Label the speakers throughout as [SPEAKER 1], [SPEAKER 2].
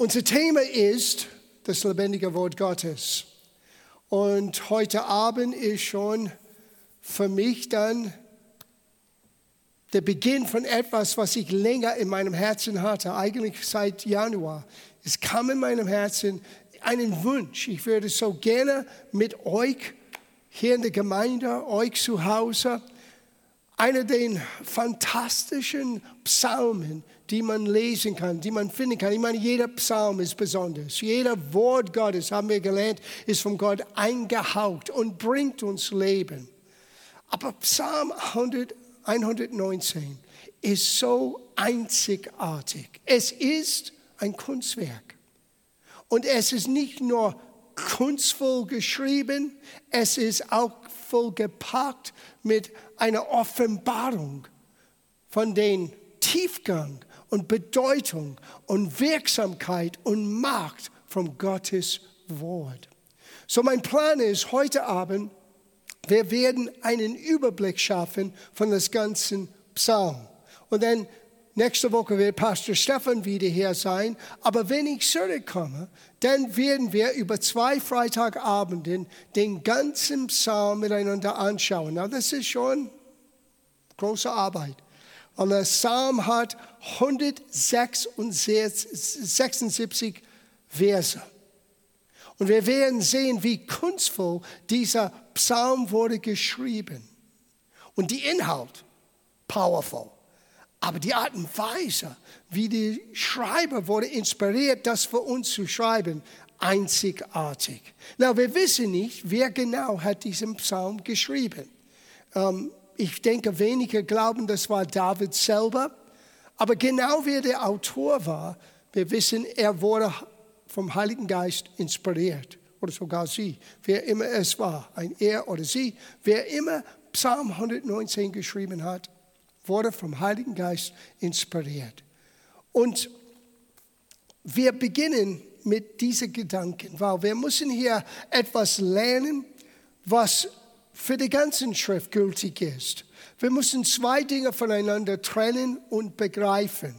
[SPEAKER 1] Unser Thema ist das lebendige Wort Gottes. Und heute Abend ist schon für mich dann der Beginn von etwas, was ich länger in meinem Herzen hatte, eigentlich seit Januar. Es kam in meinem Herzen einen Wunsch. Ich würde so gerne mit euch hier in der Gemeinde, euch zu Hause, einer der fantastischen Psalmen, die man lesen kann, die man finden kann. Ich meine, jeder Psalm ist besonders. Jeder Wort Gottes, haben wir gelernt, ist von Gott eingehaucht und bringt uns Leben. Aber Psalm 100, 119 ist so einzigartig. Es ist ein Kunstwerk. Und es ist nicht nur kunstvoll geschrieben, es ist auch vollgepackt mit einer Offenbarung von den Tiefgang und Bedeutung und Wirksamkeit und Macht von Gottes Wort. So mein Plan ist heute Abend, wir werden einen Überblick schaffen von das ganzen Psalm. Und dann nächste Woche wird Pastor Stefan wieder hier sein. Aber wenn ich zurückkomme, dann werden wir über zwei Freitagabenden den ganzen Psalm miteinander anschauen. Na, das ist schon große Arbeit. Und der Psalm hat 176 Verse. Und wir werden sehen, wie kunstvoll dieser Psalm wurde geschrieben. Und die Inhalt, powerful. Aber die Art und Weise, wie die Schreiber wurde inspiriert, das für uns zu schreiben, einzigartig. Na, wir wissen nicht, wer genau hat diesen Psalm geschrieben. Ähm, ich denke, wenige glauben, das war David selber. Aber genau wer der Autor war, wir wissen, er wurde vom Heiligen Geist inspiriert. Oder sogar sie, wer immer es war, ein er oder sie, wer immer Psalm 119 geschrieben hat, wurde vom Heiligen Geist inspiriert. Und wir beginnen mit diesen Gedanken, weil wir müssen hier etwas lernen, was für die ganze Schrift gültig ist. Wir müssen zwei Dinge voneinander trennen und begreifen.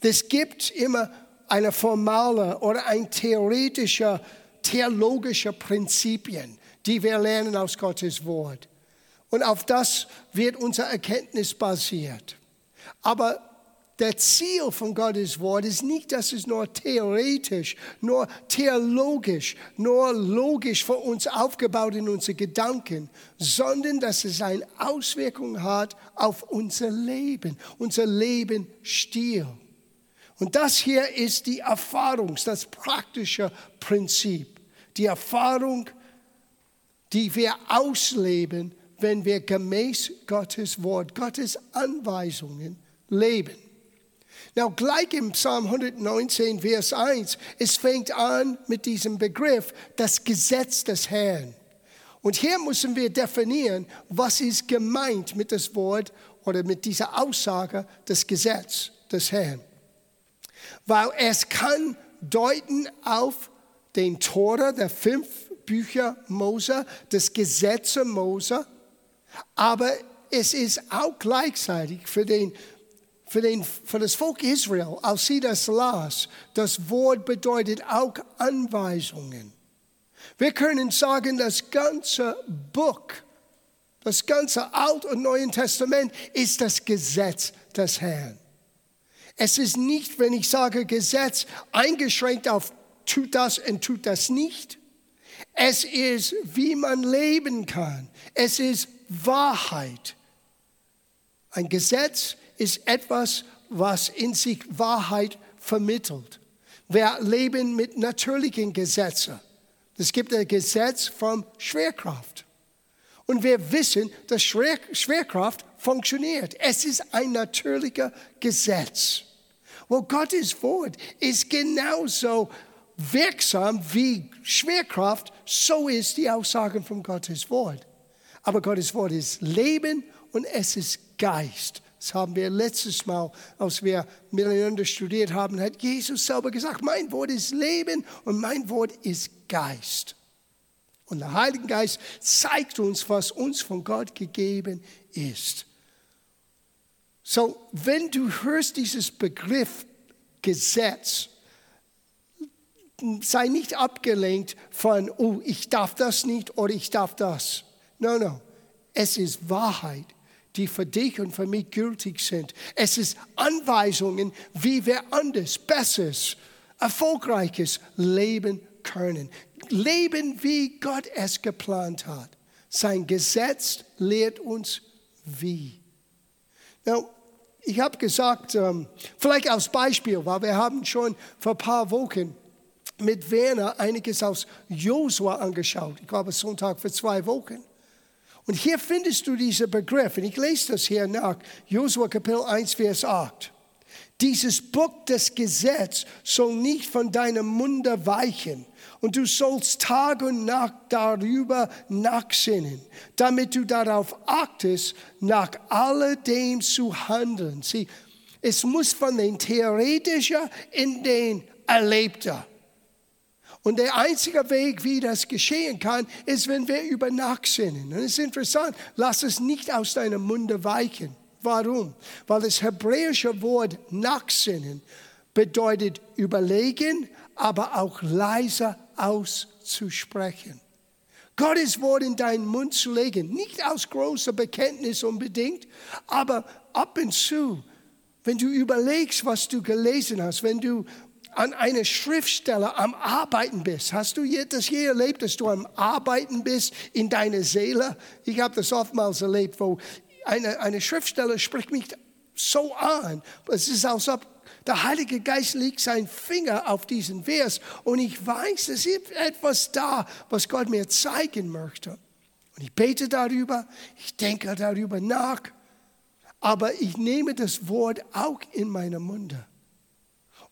[SPEAKER 1] Es gibt immer eine formale oder ein theoretischer, theologischer Prinzipien, die wir lernen aus Gottes Wort. Und auf das wird unsere Erkenntnis basiert. Aber der Ziel von Gottes Wort ist nicht, dass es nur theoretisch, nur theologisch, nur logisch für uns aufgebaut in unsere Gedanken, sondern dass es eine Auswirkung hat auf unser Leben, unser Lebensstil. Und das hier ist die Erfahrung, das praktische Prinzip. Die Erfahrung, die wir ausleben, wenn wir gemäß Gottes Wort, Gottes Anweisungen leben. Now, gleich im Psalm 119, Vers 1, es fängt an mit diesem Begriff, das Gesetz des Herrn. Und hier müssen wir definieren, was ist gemeint mit das Wort oder mit dieser Aussage des Gesetzes des Herrn weil es kann deuten auf den Tora, der fünf Bücher Mose, das Gesetze Mose, aber es ist auch gleichzeitig für, den, für, den, für das Volk Israel, als sie das las, das Wort bedeutet auch Anweisungen. Wir können sagen, das ganze Buch, das ganze Alt- und Neue Testament ist das Gesetz des Herrn. Es ist nicht, wenn ich sage Gesetz, eingeschränkt auf tut das und tut das nicht. Es ist, wie man leben kann. Es ist Wahrheit. Ein Gesetz ist etwas, was in sich Wahrheit vermittelt. Wir leben mit natürlichen Gesetzen. Es gibt ein Gesetz von Schwerkraft. Und wir wissen, dass Schwerkraft funktioniert. Es ist ein natürlicher Gesetz. Well, Gottes Wort ist genauso wirksam wie Schwerkraft, so ist die Aussage von Gottes Wort. Aber Gottes Wort ist Leben und es ist Geist. Das haben wir letztes Mal, als wir miteinander studiert haben, hat Jesus selber gesagt, mein Wort ist Leben und mein Wort ist Geist. Und der Heilige Geist zeigt uns, was uns von Gott gegeben ist. So, wenn du hörst dieses Begriff Gesetz, sei nicht abgelenkt von, oh, ich darf das nicht oder ich darf das. No, no. Es ist Wahrheit, die für dich und für mich gültig sind. Es ist Anweisungen, wie wir anders, besseres, erfolgreiches leben können. Leben, wie Gott es geplant hat. Sein Gesetz lehrt uns wie. Now, ich habe gesagt, ähm, vielleicht als Beispiel, weil wir haben schon vor ein paar Wochen mit Werner einiges aus Josua angeschaut. Ich glaube, Sonntag für zwei Wochen. Und hier findest du diesen Begriff, und ich lese das hier nach, Josua Kapitel 1, Vers 8. Dieses Buch des Gesetzes soll nicht von deinem Munde weichen, und du sollst Tag und Nacht darüber nachsinnen, damit du darauf achtest, nach alledem zu handeln. Sieh, es muss von den theoretischen in den erlebten. Und der einzige Weg, wie das geschehen kann, ist, wenn wir über nachsinnen. Und es ist interessant, lass es nicht aus deinem Munde weichen. Warum? Weil das hebräische Wort nachsinnen bedeutet überlegen, aber auch leiser auszusprechen. Gottes Wort in deinen Mund zu legen, nicht aus großer Bekenntnis unbedingt, aber ab und zu, wenn du überlegst, was du gelesen hast, wenn du an einer Schriftstelle am Arbeiten bist. Hast du das je erlebt, dass du am Arbeiten bist in deiner Seele? Ich habe das oftmals erlebt, wo eine, eine Schriftstelle spricht mich so an. Es ist, als ob der Heilige Geist legt seinen Finger auf diesen Vers und ich weiß, es ist etwas da, was Gott mir zeigen möchte. Und ich bete darüber, ich denke darüber nach, aber ich nehme das Wort auch in meinen Munde.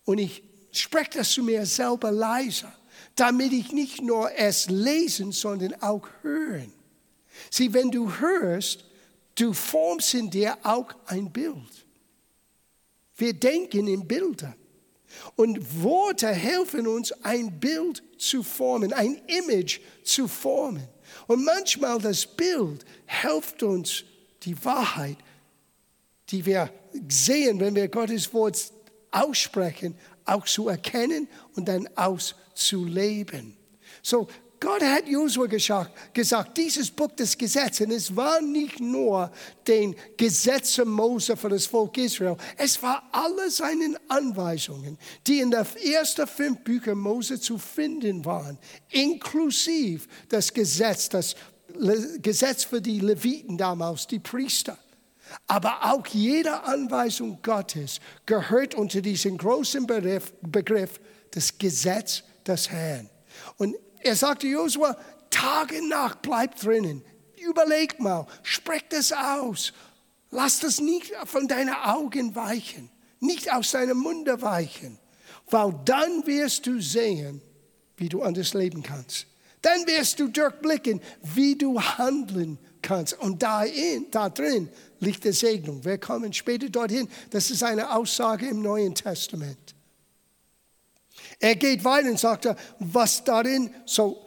[SPEAKER 1] Und ich spreche das zu mir selber leiser, damit ich nicht nur es lesen, sondern auch hören. Sieh, wenn du hörst, du formst in dir auch ein Bild. Wir denken in Bildern. Und Worte helfen uns, ein Bild zu formen, ein Image zu formen. Und manchmal das Bild hilft uns, die Wahrheit, die wir sehen, wenn wir Gottes Wort aussprechen, auch zu erkennen und dann auszuleben. So, Gott hat Josua gesagt, dieses Buch des Gesetzes, und es war nicht nur den Gesetze Mose für das Volk Israel, es war alle seine Anweisungen, die in den ersten fünf Büchern Mose zu finden waren, inklusive das Gesetz, das Gesetz für die Leviten damals, die Priester. Aber auch jede Anweisung Gottes gehört unter diesen großen Begriff, Begriff das Gesetz des Herrn. Und er sagte Josua, Tag und Nacht bleib drinnen. Überleg mal, sprech das aus. Lass das nicht von deinen Augen weichen, nicht aus deinem Munde weichen, weil dann wirst du sehen, wie du anders leben kannst. Dann wirst du durchblicken, wie du handeln kannst. Und da, in, da drin liegt die Segnung. Wir kommen später dorthin. Das ist eine Aussage im Neuen Testament. Er geht weiter und sagt, was darin, so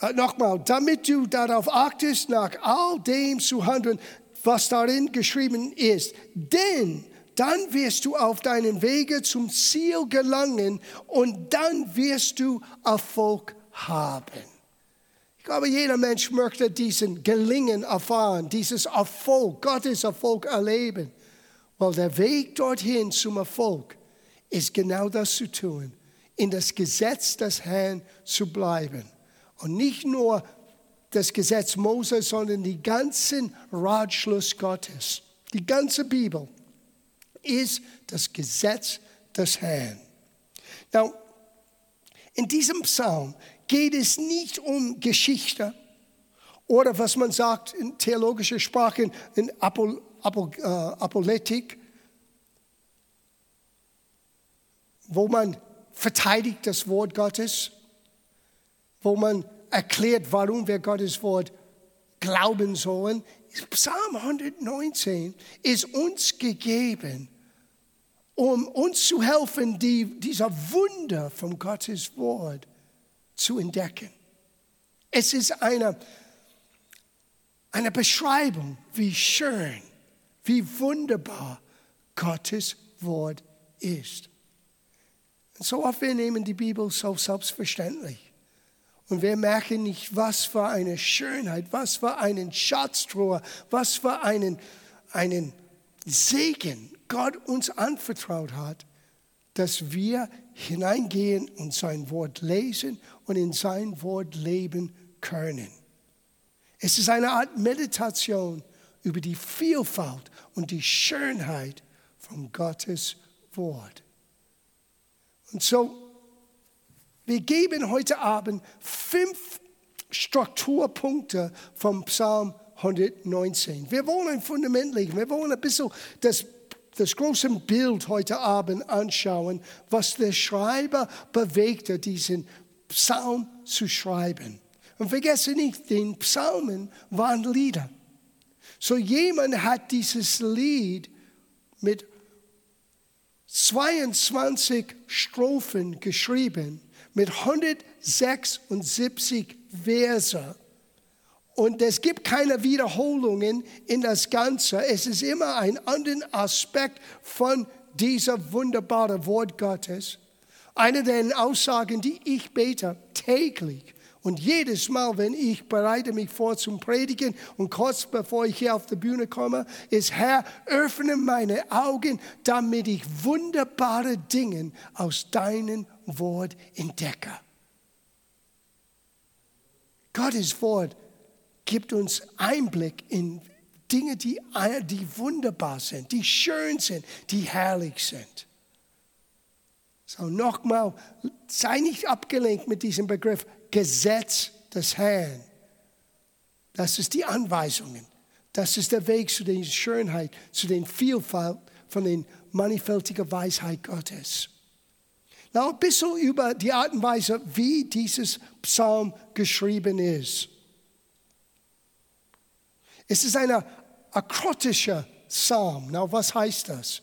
[SPEAKER 1] äh, nochmal, damit du darauf achtest, nach all dem zu handeln, was darin geschrieben ist. Denn dann wirst du auf deinen Wege zum Ziel gelangen und dann wirst du Erfolg haben. Ich glaube, jeder Mensch möchte diesen Gelingen erfahren, dieses Erfolg, Gottes Erfolg erleben. Weil der Weg dorthin zum Erfolg ist genau das zu tun, in das Gesetz des Herrn zu bleiben. Und nicht nur das Gesetz Moses, sondern die ganzen Ratschluss Gottes. Die ganze Bibel ist das Gesetz des Herrn. Now, in diesem Psalm geht es nicht um Geschichte oder was man sagt in theologischer Sprache, in Apol, Apol, äh, Apoletik, wo man verteidigt das Wort Gottes, wo man erklärt, warum wir Gottes Wort glauben sollen. Psalm 119 ist uns gegeben, um uns zu helfen, die, dieser Wunder von Gottes Wort zu entdecken. Es ist eine, eine Beschreibung, wie schön, wie wunderbar Gottes Wort ist. So oft wir nehmen die Bibel so selbstverständlich. Und wir merken nicht, was für eine Schönheit, was für einen Schatztruhe, was für einen, einen Segen Gott uns anvertraut hat, dass wir hineingehen und sein Wort lesen und in sein Wort leben können. Es ist eine Art Meditation über die Vielfalt und die Schönheit von Gottes Wort. Und so, wir geben heute Abend fünf Strukturpunkte vom Psalm 119. Wir wollen ein Fundament legen. Wir wollen ein bisschen das, das große Bild heute Abend anschauen, was der Schreiber bewegte, diesen Psalm zu schreiben. Und vergesse nicht, den Psalmen waren Lieder. So jemand hat dieses Lied mit 22 Strophen geschrieben, mit 176 Verse. Und es gibt keine Wiederholungen in das Ganze. Es ist immer ein anderer Aspekt von dieser wunderbaren Wort Gottes. Eine der Aussagen, die ich bete täglich und jedes Mal, wenn ich bereite mich vor zum Predigen und kurz bevor ich hier auf die Bühne komme, ist Herr, öffne meine Augen, damit ich wunderbare Dinge aus deinem Wort entdecke. Gottes Wort gibt uns Einblick in Dinge, die, die wunderbar sind, die schön sind, die herrlich sind. So nochmal, sei nicht abgelenkt mit diesem Begriff Gesetz des Herrn. Das ist die Anweisungen. Das ist der Weg zu der Schönheit, zu der Vielfalt von der mannigfältigen Weisheit Gottes. Now, ein bisschen über die Art und Weise, wie dieses Psalm geschrieben ist. Es ist ein akrotischer Psalm. Now, was heißt das?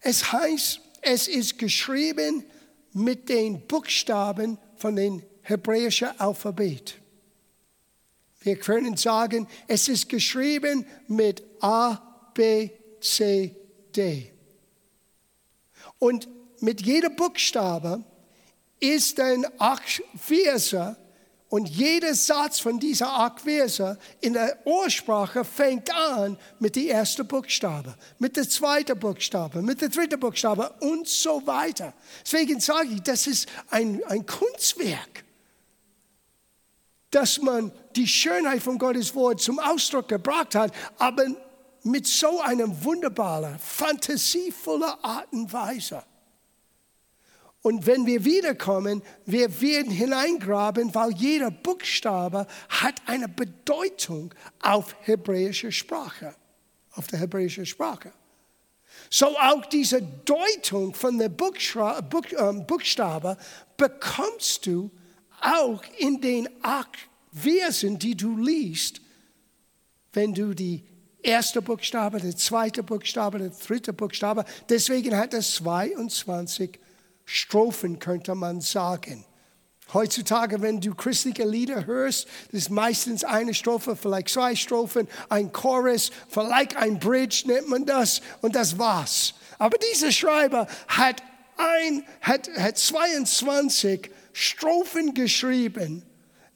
[SPEAKER 1] Es heißt, es ist geschrieben mit den Buchstaben von den hebräische Alphabet. Wir können sagen, es ist geschrieben mit A, B, C, D. Und mit jeder Buchstabe ist ein acht Verse und jeder Satz von dieser Verse in der Ursprache fängt an mit dem ersten Buchstabe, mit der zweiten Buchstabe, mit der dritten Buchstabe und so weiter. Deswegen sage ich, das ist ein, ein Kunstwerk dass man die Schönheit von Gottes Wort zum Ausdruck gebracht hat, aber mit so einer wunderbaren, fantasievollen Art und Weise. Und wenn wir wiederkommen, wir werden hineingraben, weil jeder Buchstabe hat eine Bedeutung auf hebräischer Sprache, auf der hebräischen Sprache. So auch diese Deutung von der ähm, Buchstabe bekommst du auch in den acht Versen, die du liest, wenn du die erste Buchstabe, der zweite Buchstabe, der dritte Buchstabe, deswegen hat es 22 Strophen, könnte man sagen. Heutzutage, wenn du christliche Lieder hörst, das ist meistens eine Strophe, vielleicht zwei Strophen, ein Chorus, vielleicht ein Bridge nennt man das und das war's. Aber dieser Schreiber hat, ein, hat, hat 22 Strophen geschrieben.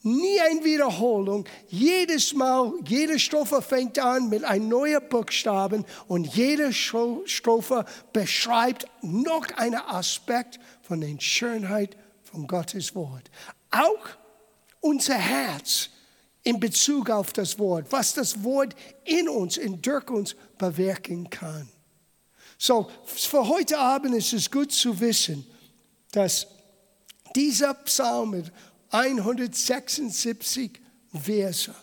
[SPEAKER 1] Nie eine Wiederholung. Jedes Mal, jede Strophe fängt an mit einem neuen Buchstaben und jede Strophe beschreibt noch einen Aspekt von der Schönheit von Gottes Wort. Auch unser Herz in Bezug auf das Wort, was das Wort in uns, in durch uns bewirken kann. So, für heute Abend ist es gut zu wissen, dass dieser Psalm mit 176 Verse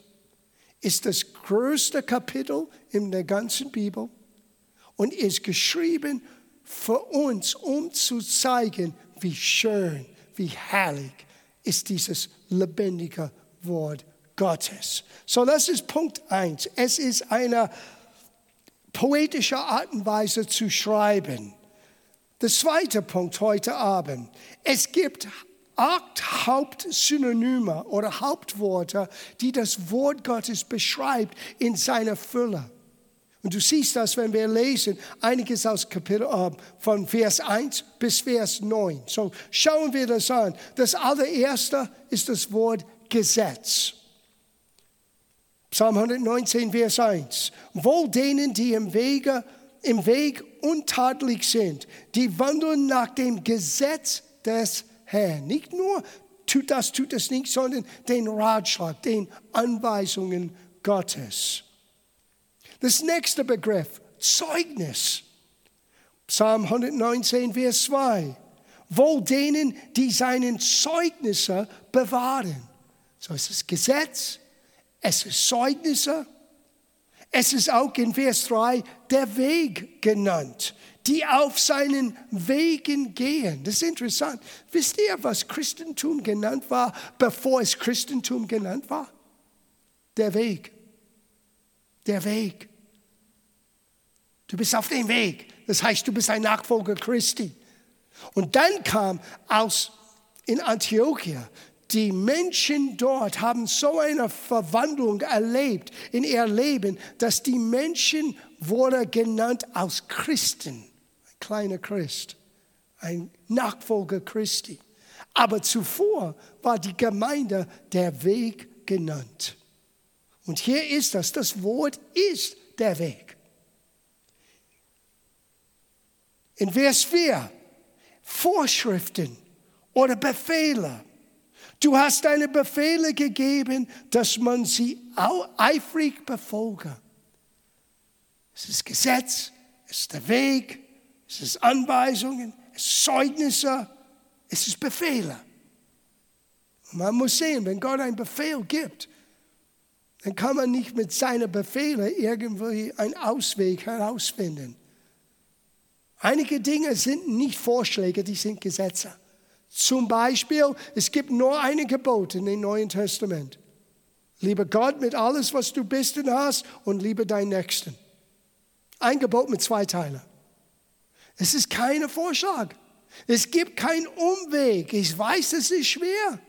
[SPEAKER 1] ist das größte Kapitel in der ganzen Bibel und ist geschrieben für uns, um zu zeigen, wie schön, wie herrlich ist dieses lebendige Wort Gottes. So, das ist Punkt 1. Es ist eine poetische Art und Weise zu schreiben. Der zweite Punkt heute Abend. Es gibt acht Hauptsynonyme oder Hauptworte, die das Wort Gottes beschreibt in seiner Fülle. Und du siehst das, wenn wir lesen, einiges aus Kapitel, äh, von Vers 1 bis Vers 9. So schauen wir das an. Das allererste ist das Wort Gesetz. Psalm 119, Vers 1. Wohl denen, die im Wege, im Weg untadelig sind, die wandeln nach dem Gesetz des Herrn. Nicht nur tut das, tut das nicht, sondern den Ratschlag, den Anweisungen Gottes. Das nächste Begriff, Zeugnis. Psalm 119, Vers 2. Wohl denen, die seinen Zeugnisse bewahren. So ist es Gesetz, es ist Zeugnisse, es ist auch in Vers 3 der Weg genannt, die auf seinen Wegen gehen. Das ist interessant. Wisst ihr, was Christentum genannt war, bevor es Christentum genannt war? Der Weg der Weg. Du bist auf dem Weg. Das heißt, du bist ein Nachfolger Christi. Und dann kam aus in Antiochia, die Menschen dort haben so eine Verwandlung erlebt in ihr Leben, dass die Menschen wurden genannt als Christen. Ein kleiner Christ, ein Nachfolger Christi. Aber zuvor war die Gemeinde der Weg genannt. Und hier ist das, das Wort ist der Weg. In Vers 4, Vorschriften oder Befehle. Du hast deine Befehle gegeben, dass man sie eifrig befolge. Es ist Gesetz, es ist der Weg, es ist Anweisungen, es ist Zeugnisse, es ist Befehle. Man muss sehen, wenn Gott einen Befehl gibt, dann kann man nicht mit seinen Befehlen irgendwie einen Ausweg herausfinden. Einige Dinge sind nicht Vorschläge, die sind Gesetze. Zum Beispiel, es gibt nur eine Gebot in dem Neuen Testament. Liebe Gott mit alles, was du bist und hast und liebe deinen Nächsten. Ein Gebot mit zwei Teilen. Es ist kein Vorschlag. Es gibt keinen Umweg. Ich weiß, es ist schwer.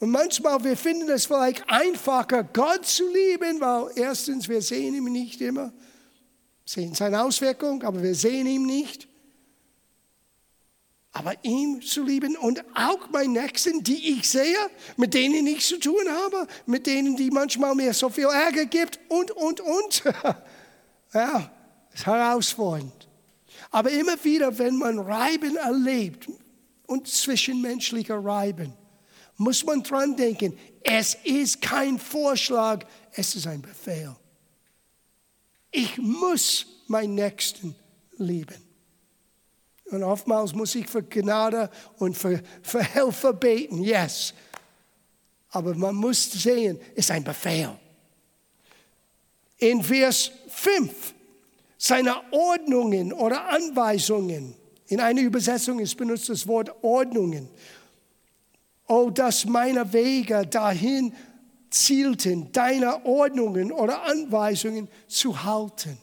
[SPEAKER 1] Und manchmal, wir finden es vielleicht einfacher, Gott zu lieben, weil erstens, wir sehen ihn nicht immer, sehen seine Auswirkung, aber wir sehen ihn nicht. Aber ihn zu lieben und auch meine Nächsten, die ich sehe, mit denen ich zu tun habe, mit denen, die manchmal mir so viel Ärger gibt und, und, und. ja, ist herausfordernd. Aber immer wieder, wenn man Reiben erlebt und zwischenmenschlicher Reiben, muss man dran denken, es ist kein Vorschlag, es ist ein Befehl. Ich muss meinen Nächsten lieben. Und oftmals muss ich für Gnade und für, für Hilfe beten, yes. Aber man muss sehen, es ist ein Befehl. In Vers 5, seine Ordnungen oder Anweisungen, in einer Übersetzung ist benutzt das Wort Ordnungen. Oh, dass meine Wege dahin zielten, deine Ordnungen oder Anweisungen zu halten.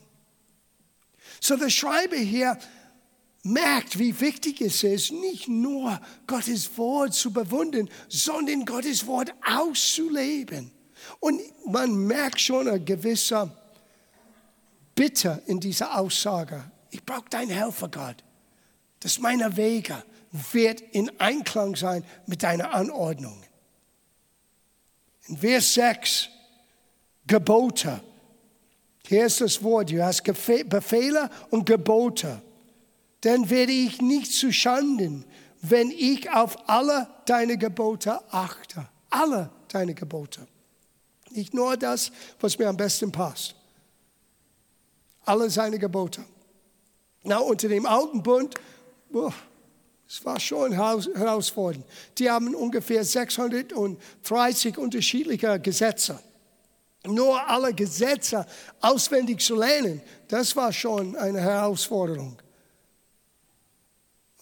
[SPEAKER 1] So der Schreiber hier merkt, wie wichtig es ist, nicht nur Gottes Wort zu bewundern, sondern Gottes Wort auszuleben. Und man merkt schon eine gewisse Bitte in dieser Aussage. Ich brauche deinen Helfer, Gott. Das ist meine Wege wird in Einklang sein mit deiner Anordnung. In Vers 6, Gebote. Hier ist das Wort, du hast Befehle und Gebote. Dann werde ich nicht zu Schanden, wenn ich auf alle deine Gebote achte. Alle deine Gebote. Nicht nur das, was mir am besten passt. Alle seine Gebote. Na, unter dem alten Bund, oh, es war schon herausfordernd. Die haben ungefähr 630 unterschiedliche Gesetze. Nur alle Gesetze auswendig zu lernen, das war schon eine Herausforderung.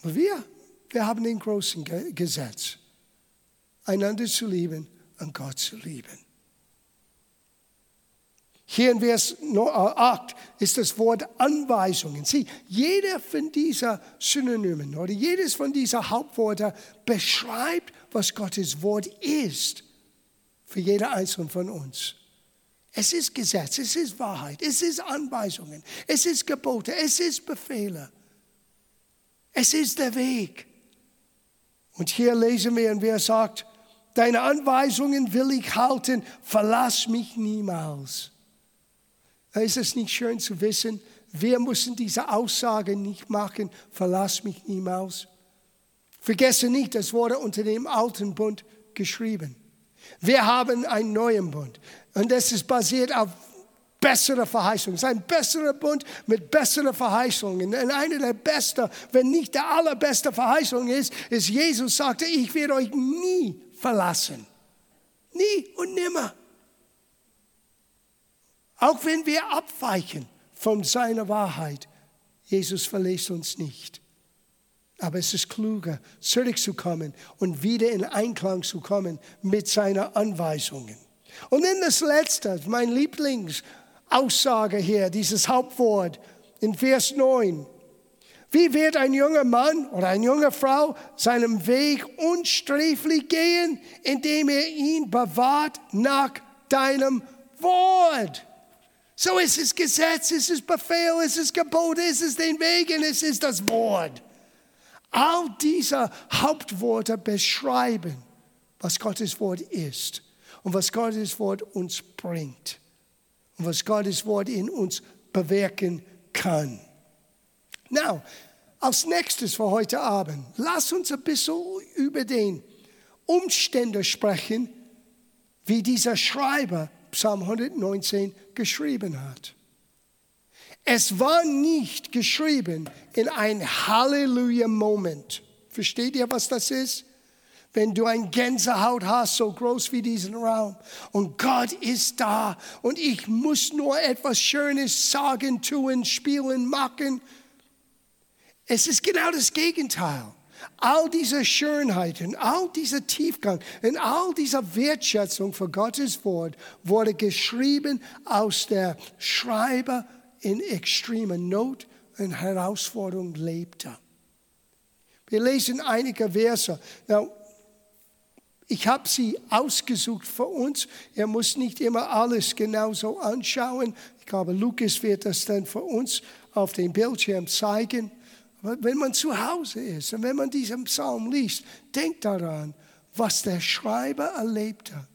[SPEAKER 1] Aber wir, wir haben den großen Gesetz, einander zu lieben und Gott zu lieben. Hier in Vers 8 äh, ist das Wort Anweisungen. Sieh, jeder von dieser Synonymen oder jedes von dieser Hauptworte beschreibt, was Gottes Wort ist für jeder einzelne von uns. Es ist Gesetz, es ist Wahrheit, es ist Anweisungen, es ist Gebote, es ist Befehle. Es ist der Weg. Und hier lesen wir, und wer sagt, deine Anweisungen will ich halten, verlass mich niemals. Ist es nicht schön zu wissen, wir müssen diese Aussage nicht machen, verlass mich niemals. Vergesse nicht, das wurde unter dem alten Bund geschrieben. Wir haben einen neuen Bund. Und das ist basiert auf bessere Verheißungen. Es ist ein besserer Bund mit besseren Verheißungen. Und eine der besten, wenn nicht der allerbeste Verheißung ist, ist, Jesus sagte, ich werde euch nie verlassen. Nie und nimmer. Auch wenn wir abweichen von seiner Wahrheit, Jesus verlässt uns nicht. Aber es ist kluger, zurückzukommen und wieder in Einklang zu kommen mit seinen Anweisungen. Und dann das Letzte, mein Lieblingsaussage hier, dieses Hauptwort in Vers 9. Wie wird ein junger Mann oder eine junge Frau seinem Weg unsträflich gehen, indem er ihn bewahrt nach deinem Wort? So ist es Gesetz, es ist Befehl, es ist Gebot, es ist den Weg und es ist das Wort. All diese Hauptworte beschreiben, was Gottes Wort ist und was Gottes Wort uns bringt und was Gottes Wort in uns bewirken kann. Now, als nächstes für heute Abend, lass uns ein bisschen über den Umstände sprechen, wie dieser Schreiber Psalm 119 geschrieben hat. Es war nicht geschrieben in ein Halleluja-Moment. Versteht ihr, was das ist? Wenn du ein Gänsehaut hast, so groß wie diesen Raum, und Gott ist da, und ich muss nur etwas Schönes sagen, tun, spielen, machen. Es ist genau das Gegenteil. All diese Schönheiten, all dieser Tiefgang und all diese Wertschätzung für Gottes Wort wurde geschrieben aus der Schreiber in extremer Not und Herausforderung lebte. Wir lesen einige Verse. Now, ich habe sie ausgesucht für uns. Er muss nicht immer alles genauso anschauen. Ich glaube, Lukas wird das dann für uns auf dem Bildschirm zeigen. Wenn man zu Hause ist und wenn man diesen Psalm liest, denkt daran, was der Schreiber erlebte,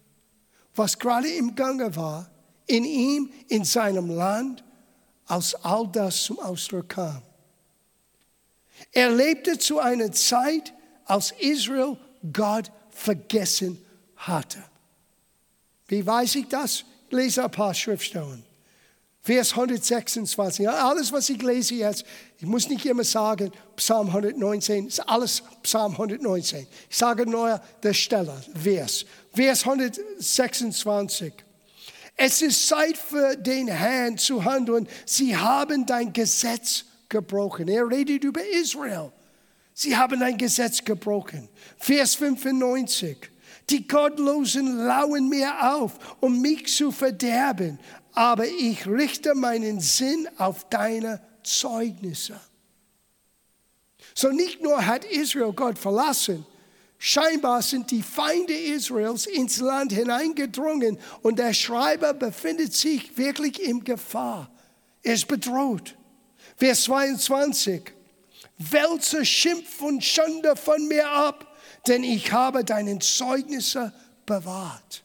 [SPEAKER 1] was gerade im Gange war, in ihm, in seinem Land als all das zum Ausdruck kam. Er lebte zu einer Zeit, als Israel Gott vergessen hatte. Wie weiß ich das? Ich lese ein paar Schriftstellen. Vers 126. Alles, was ich lese jetzt, ich muss nicht immer sagen, Psalm 119, ist alles Psalm 119. Ich sage nur der Stelle, Vers. Vers 126. Es ist Zeit für den Herrn zu handeln. Sie haben dein Gesetz gebrochen. Er redet über Israel. Sie haben dein Gesetz gebrochen. Vers 95. Die Gottlosen lauen mir auf, um mich zu verderben, aber ich richte meinen Sinn auf deine Zeugnisse. So nicht nur hat Israel Gott verlassen, Scheinbar sind die Feinde Israels ins Land hineingedrungen und der Schreiber befindet sich wirklich in Gefahr. Er ist bedroht. Vers 22. Wälze Schimpf und Schande von mir ab, denn ich habe deinen Zeugnisse bewahrt.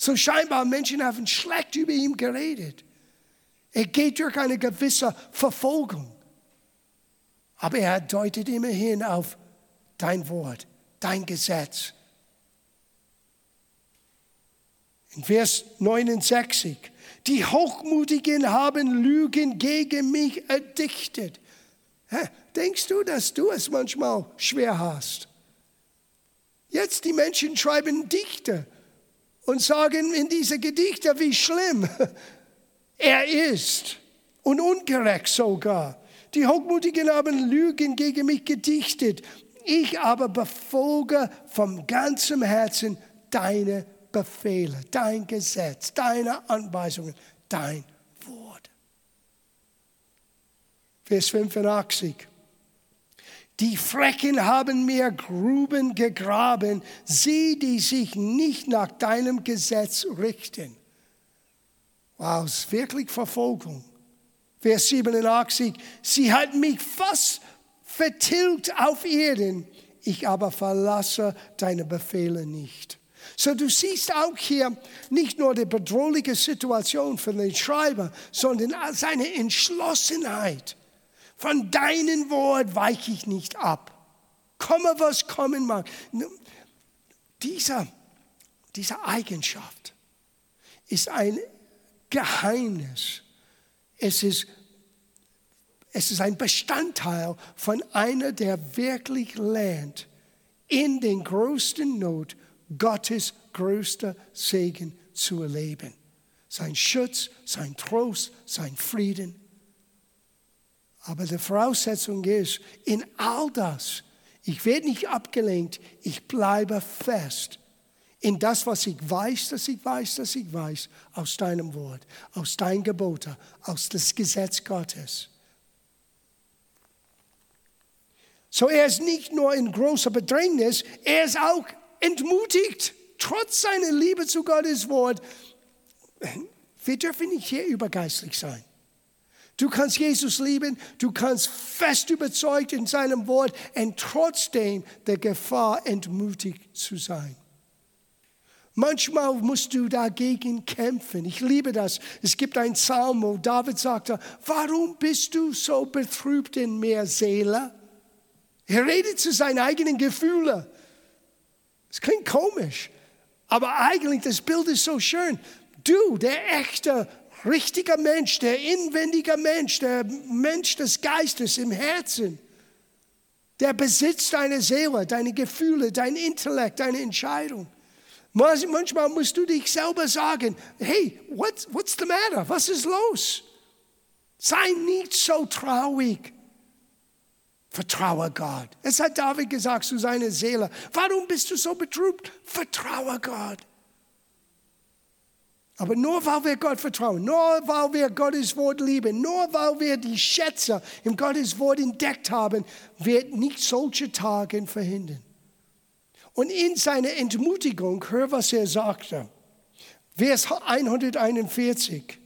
[SPEAKER 1] So scheinbar Menschen haben schlecht über ihn geredet. Er geht durch eine gewisse Verfolgung. Aber er deutet immerhin auf dein Wort dein Gesetz. In Vers 69, die Hochmutigen haben Lügen gegen mich erdichtet. Denkst du, dass du es manchmal schwer hast? Jetzt die Menschen schreiben Dichter und sagen in diese Gedichte, wie schlimm er ist und ungerecht sogar. Die Hochmutigen haben Lügen gegen mich gedichtet. Ich aber befolge vom ganzen Herzen deine Befehle, dein Gesetz, deine Anweisungen, dein Wort. Vers 85. Die Frechen haben mir Gruben gegraben, sie, die sich nicht nach deinem Gesetz richten. Wow, es ist wirklich Verfolgung. Vers 87, sie hat mich fast vertilgt auf Erden, ich aber verlasse deine Befehle nicht. So du siehst auch hier nicht nur die bedrohliche Situation für den Schreiber, sondern seine Entschlossenheit. Von deinem Wort weiche ich nicht ab. Komme, was kommen mag. Dieser, diese Eigenschaft ist ein Geheimnis. Es ist, es ist ein Bestandteil von einer, der wirklich lernt, in den größten Not Gottes größter Segen zu erleben. Sein Schutz, sein Trost, sein Frieden. Aber die Voraussetzung ist, in all das, ich werde nicht abgelenkt, ich bleibe fest in das, was ich weiß, dass ich weiß, dass ich weiß, aus deinem Wort, aus deinen Geboten, aus das Gesetz Gottes. So er ist nicht nur in großer Bedrängnis, er ist auch entmutigt, trotz seiner Liebe zu Gottes Wort. Wir dürfen nicht hier übergeistlich sein. Du kannst Jesus lieben, du kannst fest überzeugt in seinem Wort und trotzdem der Gefahr entmutigt zu sein. Manchmal musst du dagegen kämpfen. Ich liebe das. Es gibt ein Psalm, wo David sagte, warum bist du so betrübt in mir, Seele? Er redet zu seinen eigenen Gefühlen. Es klingt komisch, aber eigentlich das Bild ist so schön. Du, der echte, richtige Mensch, der inwendige Mensch, der Mensch des Geistes im Herzen, der besitzt deine Seele, deine Gefühle, dein Intellekt, deine Entscheidung. Manchmal musst du dich selber sagen, hey, what's, what's the matter? Was ist los? Sei nicht so traurig. Vertraue Gott. Es hat David gesagt zu seiner Seele, warum bist du so betrübt? Vertraue Gott. Aber nur weil wir Gott vertrauen, nur weil wir Gottes Wort lieben, nur weil wir die Schätze im Gottes Wort entdeckt haben, wird nicht solche Tage verhindern. Und in seiner Entmutigung, hör, was er sagte. Vers 141.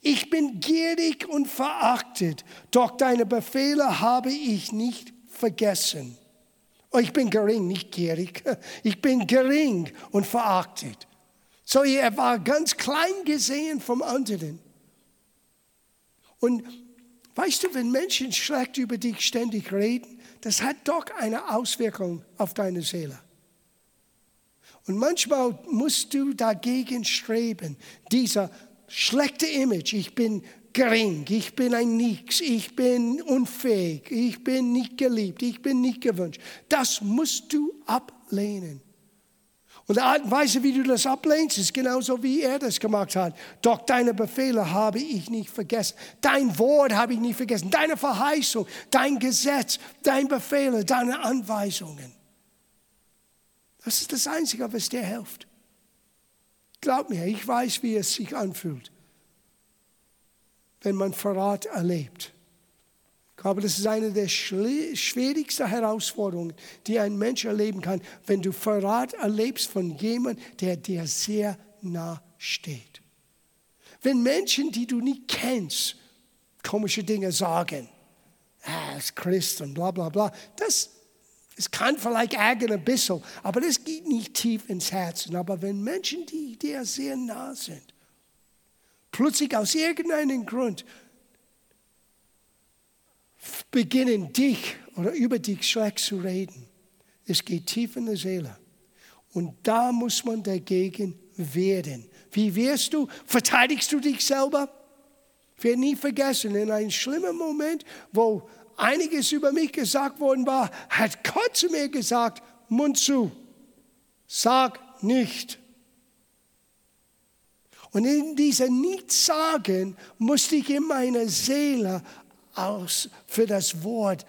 [SPEAKER 1] Ich bin gierig und verachtet, doch deine Befehle habe ich nicht vergessen. Oh, ich bin gering, nicht gierig. Ich bin gering und verachtet. So, er war ganz klein gesehen vom anderen. Und weißt du, wenn Menschen schlecht über dich ständig reden, das hat doch eine Auswirkung auf deine Seele. Und manchmal musst du dagegen streben, dieser schlechte Image, ich bin gering, ich bin ein Nix, ich bin unfähig, ich bin nicht geliebt, ich bin nicht gewünscht. Das musst du ablehnen. Und die Art und Weise, wie du das ablehnst, ist genauso, wie er das gemacht hat. Doch deine Befehle habe ich nicht vergessen. Dein Wort habe ich nicht vergessen. Deine Verheißung, dein Gesetz, deine Befehle, deine Anweisungen. Das ist das Einzige, was dir hilft. Glaub mir, ich weiß, wie es sich anfühlt, wenn man Verrat erlebt. Glaube, das ist eine der schwierigsten Herausforderungen, die ein Mensch erleben kann, wenn du Verrat erlebst von jemandem, der dir sehr nah steht. Wenn Menschen, die du nicht kennst, komische Dinge sagen, ah, ist Christ und bla bla bla, das es kann vielleicht ärgern ein bisschen, aber das geht nicht tief ins Herzen. Aber wenn Menschen, die dir sehr nah sind, plötzlich aus irgendeinem Grund beginnen, dich oder über dich schlecht zu reden, es geht tief in die Seele. Und da muss man dagegen werden. Wie wirst du? Verteidigst du dich selber? Ich werde nie vergessen, in einem schlimmen Moment, wo einiges über mich gesagt worden war, hat Gott zu mir gesagt, Mund zu, sag nicht. Und in diesem Nichtsagen musste ich in meiner Seele aus, für das Wort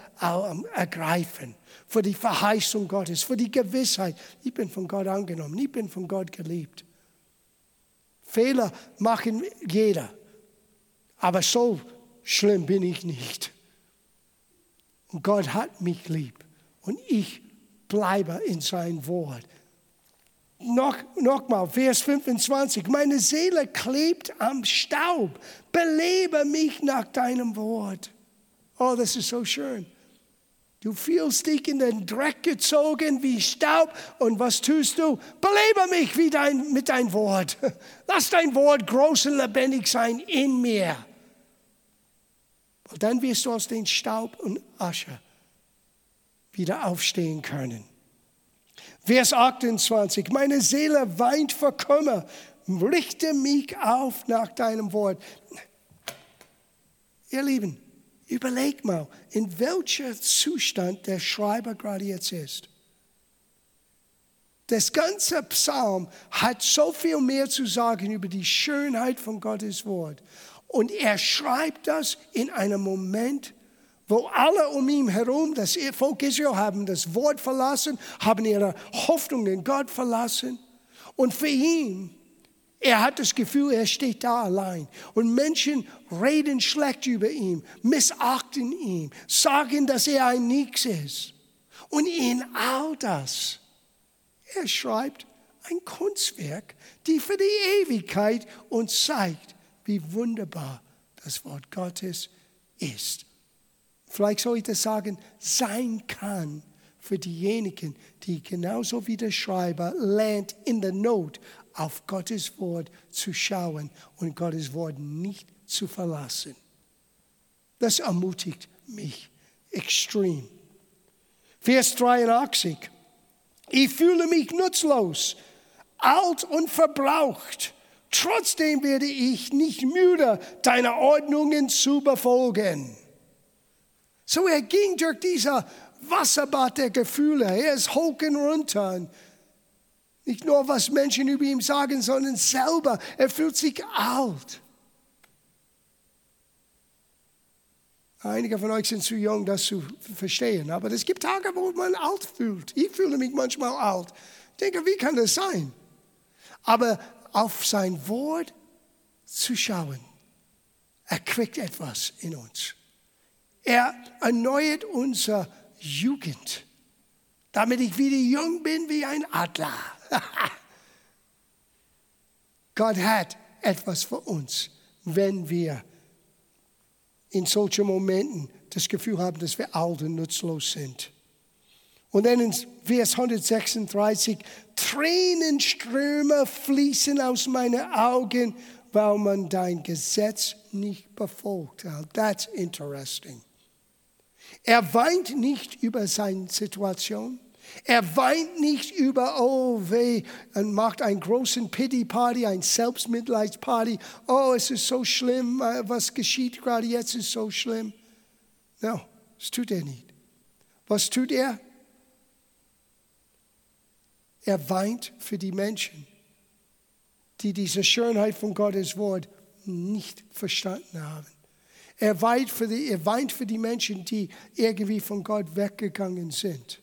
[SPEAKER 1] ergreifen, für die Verheißung Gottes, für die Gewissheit, ich bin von Gott angenommen, ich bin von Gott geliebt. Fehler machen jeder, aber so schlimm bin ich nicht. Und Gott hat mich lieb. Und ich bleibe in sein Wort. noch, nochmal, Vers 25. Meine Seele klebt am Staub. Belebe mich nach deinem Wort. Oh, das ist so schön. Du fühlst dich in den Dreck gezogen wie Staub. Und was tust du? Belebe mich wie dein, mit dein Wort. Lass dein Wort groß und lebendig sein in mir. Und dann wirst du aus dem Staub und Asche wieder aufstehen können. Vers 28. Meine Seele weint vor Kummer. Richte mich auf nach deinem Wort. Ihr Lieben, Überleg mal, in welcher Zustand der Schreiber gerade jetzt ist. Das ganze Psalm hat so viel mehr zu sagen über die Schönheit von Gottes Wort. Und er schreibt das in einem Moment, wo alle um ihn herum, das Volk Israel, haben das Wort verlassen, haben ihre Hoffnung in Gott verlassen. Und für ihn er hat das Gefühl, er steht da allein. Und Menschen reden schlecht über ihn, missachten ihn, sagen, dass er ein Nix ist. Und in all das, er schreibt ein Kunstwerk, die für die Ewigkeit uns zeigt, wie wunderbar das Wort Gottes ist. Vielleicht soll ich das sagen, sein kann für diejenigen, die genauso wie der Schreiber lernt in der Not auf Gottes Wort zu schauen und Gottes Wort nicht zu verlassen. Das ermutigt mich extrem. Vers 83. Ich fühle mich nutzlos, alt und verbraucht. Trotzdem werde ich nicht müde, deine Ordnungen zu befolgen. So er ging durch dieser Wasserbad der Gefühle. Er ist hoch und runter. Nicht nur, was Menschen über ihn sagen, sondern selber. Er fühlt sich alt. Einige von euch sind zu jung, das zu verstehen. Aber es gibt Tage, wo man alt fühlt. Ich fühle mich manchmal alt. Ich denke, wie kann das sein? Aber auf sein Wort zu schauen, erquickt etwas in uns. Er erneuert unsere Jugend, damit ich wieder jung bin wie ein Adler. Gott hat etwas für uns, wenn wir in solchen Momenten das Gefühl haben, dass wir alt und nutzlos sind. Und dann in Vers 136, Tränenströme fließen aus meinen Augen, weil man dein Gesetz nicht befolgt. That's interesting. Er weint nicht über seine Situation. Er weint nicht über, oh weh, und macht einen großen Pity-Party, ein Selbstmitleidsparty. Oh, es ist so schlimm, äh, was geschieht gerade jetzt ist so schlimm. No, das tut er nicht. Was tut er? Er weint für die Menschen, die diese Schönheit von Gottes Wort nicht verstanden haben. Er weint für die, er weint für die Menschen, die irgendwie von Gott weggegangen sind.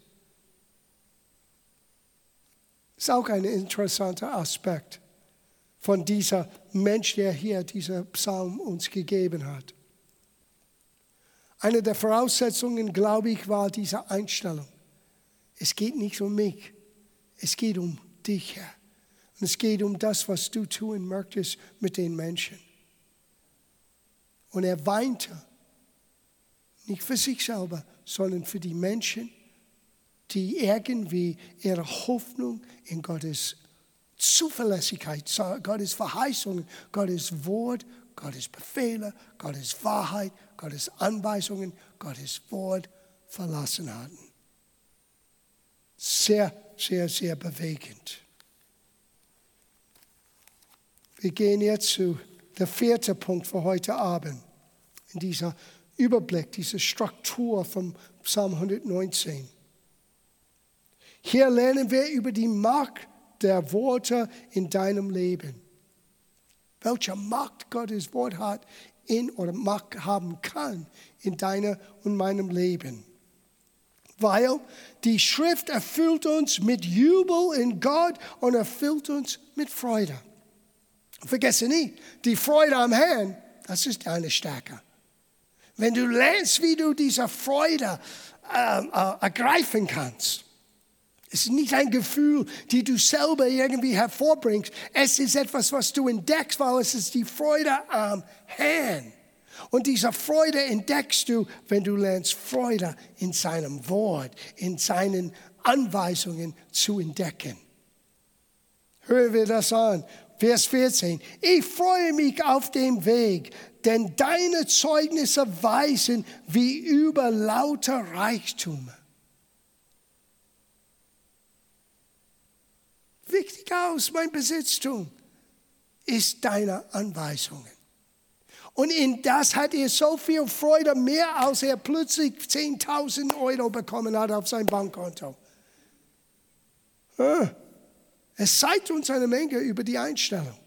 [SPEAKER 1] Das ist auch ein interessanter Aspekt von dieser Mensch, der hier dieser Psalm uns gegeben hat. Eine der Voraussetzungen, glaube ich, war diese Einstellung. Es geht nicht um mich, es geht um dich, Herr. Und es geht um das, was du tun möchtest mit den Menschen. Und er weinte, nicht für sich selber, sondern für die Menschen, die irgendwie ihre Hoffnung in Gottes Zuverlässigkeit, Gottes Verheißungen, Gottes Wort, Gottes Befehle, Gottes Wahrheit, Gottes Anweisungen, Gottes Wort verlassen hatten. Sehr, sehr, sehr bewegend. Wir gehen jetzt zu der vierte Punkt für heute Abend in dieser Überblick, dieser Struktur vom Psalm 119. Hier lernen wir über die Macht der Worte in deinem Leben. Welche Macht Gottes Wort hat in oder Macht haben kann in deinem und meinem Leben. Weil die Schrift erfüllt uns mit Jubel in Gott und erfüllt uns mit Freude. Vergesse nicht, die Freude am Herrn, das ist deine Stärke. Wenn du lernst, wie du diese Freude äh, äh, ergreifen kannst, Es ist nicht ein Gefühl, die du selber irgendwie hervorbringst. Es ist etwas, was du entdeckst, weil es ist die Freude am Herrn. Und diese Freude entdeckst du, wenn du lernst, Freude in seinem Wort, in seinen Anweisungen zu entdecken. Hören wir das an. Vers 14. Ich freue mich auf dem Weg, denn deine Zeugnisse weisen wie über lauter Reichtum. Wichtig aus, mein Besitztum ist deine Anweisungen. Und in das hat er so viel Freude mehr, als er plötzlich 10.000 Euro bekommen hat auf sein Bankkonto. Es zeigt uns eine Menge über die Einstellung.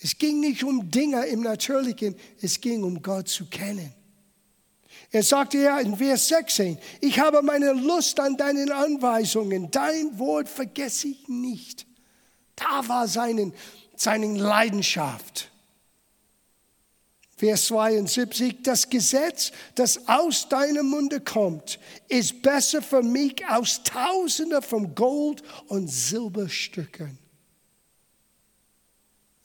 [SPEAKER 1] Es ging nicht um Dinge im Natürlichen, es ging um Gott zu kennen. Er sagte ja in Vers 16, ich habe meine Lust an deinen Anweisungen, dein Wort vergesse ich nicht. Da war seine seinen Leidenschaft. Vers 72, das Gesetz, das aus deinem Munde kommt, ist besser für mich als Tausende von Gold- und Silberstücken.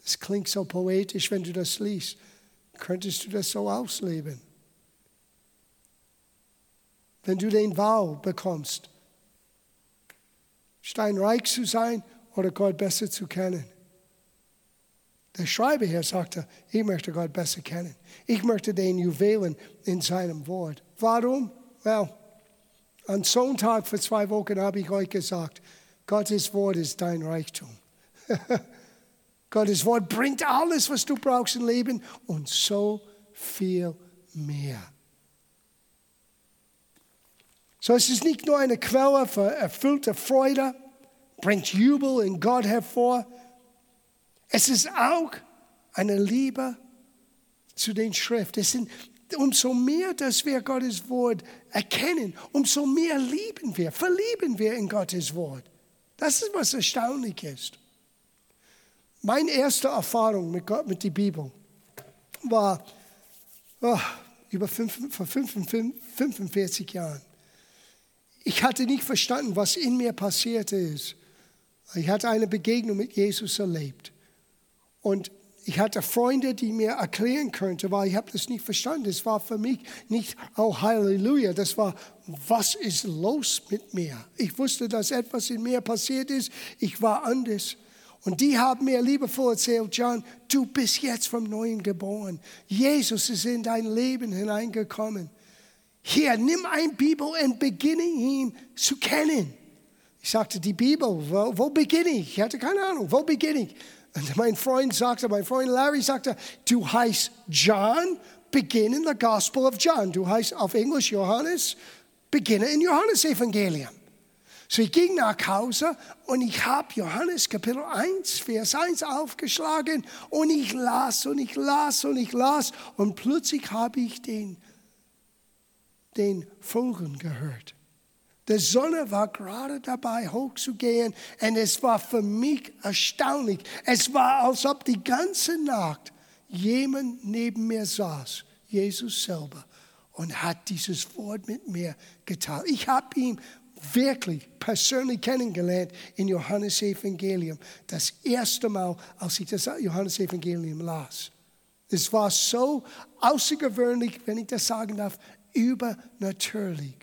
[SPEAKER 1] Es klingt so poetisch, wenn du das liest. Könntest du das so ausleben? Wenn du den Wahl bekommst, steinreich zu sein oder Gott besser zu kennen. Der Schreiber hier sagte, ich möchte Gott besser kennen. Ich möchte den Juwelen in seinem Wort. Warum? Well, am Sonntag vor zwei Wochen habe ich euch gesagt, Gottes Wort ist dein Reichtum. Gottes Wort bringt alles, was du brauchst im Leben und so viel mehr. So es ist nicht nur eine Quelle für erfüllte Freude, bringt Jubel in Gott hervor. Es ist auch eine Liebe zu den Schriften. Es sind umso mehr, dass wir Gottes Wort erkennen, umso mehr lieben wir, verlieben wir in Gottes Wort. Das ist, was erstaunlich ist. Meine erste Erfahrung mit Gott, mit der Bibel, war oh, über fünf, vor 45 Jahren. Ich hatte nicht verstanden, was in mir passiert ist. Ich hatte eine Begegnung mit Jesus erlebt. Und ich hatte Freunde, die mir erklären könnten, weil ich habe das nicht verstanden. Es war für mich nicht, oh Halleluja, das war, was ist los mit mir? Ich wusste, dass etwas in mir passiert ist. Ich war anders. Und die haben mir liebevoll erzählt, John, du bist jetzt vom Neuen geboren. Jesus ist in dein Leben hineingekommen. Hier, nimm ein Bibel und beginne ihn zu kennen. Ich sagte, die Bibel, wo, wo beginne ich? Ich hatte keine Ahnung, wo beginne ich? Und mein Freund sagte, mein Freund Larry sagte, du heißt John, beginne in the Gospel of John. Du heißt auf Englisch Johannes, beginne in Johannes Evangelium. So ich ging nach Hause und ich habe Johannes Kapitel 1, Vers 1 aufgeschlagen und ich las und ich las und ich las und plötzlich habe ich den, den Vögeln gehört. Die Sonne war gerade dabei, hochzugehen und es war für mich erstaunlich. Es war, als ob die ganze Nacht jemand neben mir saß, Jesus selber, und hat dieses Wort mit mir geteilt. Ich habe ihn wirklich persönlich kennengelernt in Johannes Evangelium. Das erste Mal, als ich das Johannes Evangelium las. Es war so außergewöhnlich, wenn ich das sagen darf, übernatürlich,